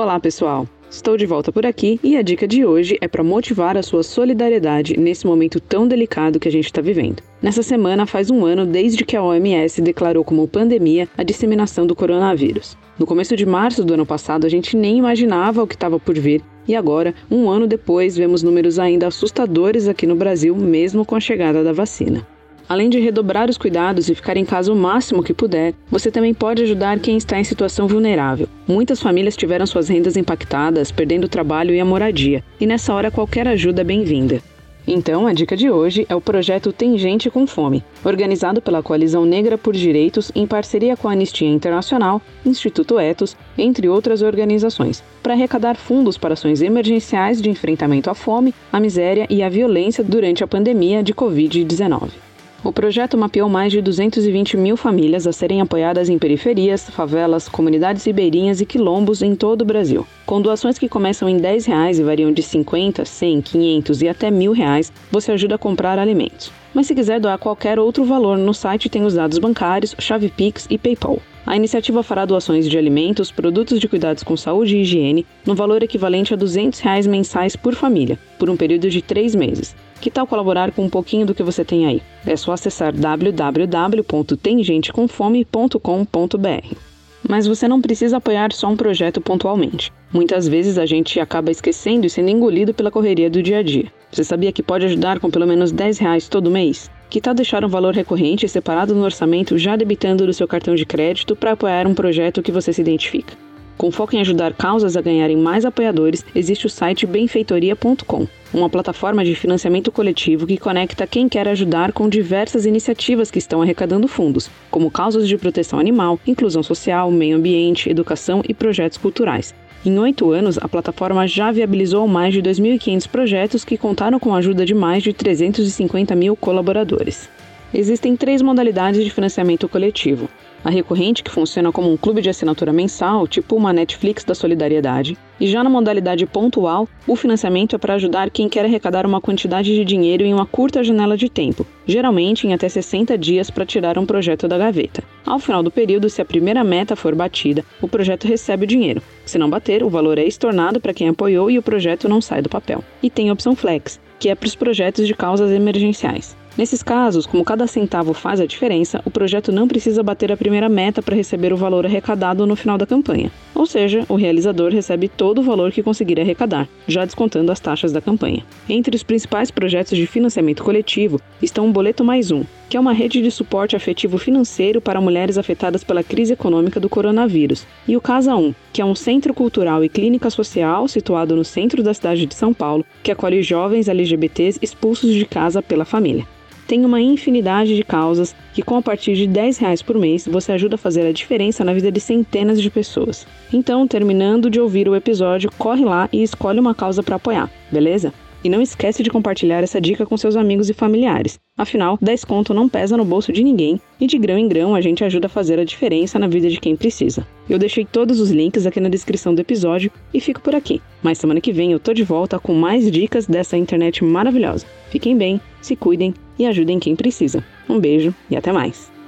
Olá, pessoal! Estou de volta por aqui e a dica de hoje é para motivar a sua solidariedade nesse momento tão delicado que a gente está vivendo. Nessa semana faz um ano desde que a OMS declarou como pandemia a disseminação do coronavírus. No começo de março do ano passado, a gente nem imaginava o que estava por vir e agora, um ano depois, vemos números ainda assustadores aqui no Brasil, mesmo com a chegada da vacina. Além de redobrar os cuidados e ficar em casa o máximo que puder, você também pode ajudar quem está em situação vulnerável. Muitas famílias tiveram suas rendas impactadas, perdendo o trabalho e a moradia, e nessa hora qualquer ajuda é bem-vinda. Então, a dica de hoje é o projeto Tem Gente com Fome, organizado pela Coalizão Negra por Direitos em parceria com a Anistia Internacional, Instituto Etos, entre outras organizações, para arrecadar fundos para ações emergenciais de enfrentamento à fome, à miséria e à violência durante a pandemia de Covid-19. O projeto mapeou mais de 220 mil famílias a serem apoiadas em periferias, favelas, comunidades ribeirinhas e quilombos em todo o Brasil. Com doações que começam em 10 reais e variam de 50, 100, 500 e até R$ reais, você ajuda a comprar alimentos. Mas se quiser doar qualquer outro valor, no site tem os dados bancários, chave Pix e PayPal. A iniciativa fará doações de alimentos, produtos de cuidados com saúde e higiene, no valor equivalente a 200 reais mensais por família, por um período de três meses. Que tal colaborar com um pouquinho do que você tem aí? É só acessar www.temgentecomfome.com.br. Mas você não precisa apoiar só um projeto pontualmente. Muitas vezes a gente acaba esquecendo e sendo engolido pela correria do dia a dia. Você sabia que pode ajudar com pelo menos 10 reais todo mês? Que tal deixar um valor recorrente separado no orçamento já debitando do seu cartão de crédito para apoiar um projeto que você se identifica? Com foco em ajudar causas a ganharem mais apoiadores, existe o site benfeitoria.com, uma plataforma de financiamento coletivo que conecta quem quer ajudar com diversas iniciativas que estão arrecadando fundos, como causas de proteção animal, inclusão social, meio ambiente, educação e projetos culturais. Em oito anos, a plataforma já viabilizou mais de 2.500 projetos que contaram com a ajuda de mais de 350 mil colaboradores. Existem três modalidades de financiamento coletivo: a recorrente, que funciona como um clube de assinatura mensal, tipo uma Netflix da solidariedade, e já na modalidade pontual, o financiamento é para ajudar quem quer arrecadar uma quantidade de dinheiro em uma curta janela de tempo, geralmente em até 60 dias para tirar um projeto da gaveta. Ao final do período, se a primeira meta for batida, o projeto recebe o dinheiro. Se não bater, o valor é estornado para quem apoiou e o projeto não sai do papel. E tem a opção Flex, que é para os projetos de causas emergenciais. Nesses casos, como cada centavo faz a diferença, o projeto não precisa bater a primeira meta para receber o valor arrecadado no final da campanha. Ou seja, o realizador recebe todo o valor que conseguir arrecadar, já descontando as taxas da campanha. Entre os principais projetos de financiamento coletivo estão o Boleto Mais Um, que é uma rede de suporte afetivo financeiro para mulheres afetadas pela crise econômica do coronavírus, e o Casa 1, que é um centro cultural e clínica social situado no centro da cidade de São Paulo, que acolhe jovens LGBTs expulsos de casa pela família tem uma infinidade de causas que, com a partir de 10 reais por mês, você ajuda a fazer a diferença na vida de centenas de pessoas. Então, terminando de ouvir o episódio, corre lá e escolhe uma causa para apoiar, beleza? E não esquece de compartilhar essa dica com seus amigos e familiares. Afinal, 10 conto não pesa no bolso de ninguém e de grão em grão a gente ajuda a fazer a diferença na vida de quem precisa. Eu deixei todos os links aqui na descrição do episódio e fico por aqui. Mas semana que vem eu tô de volta com mais dicas dessa internet maravilhosa. Fiquem bem, se cuidem e ajudem quem precisa. Um beijo e até mais!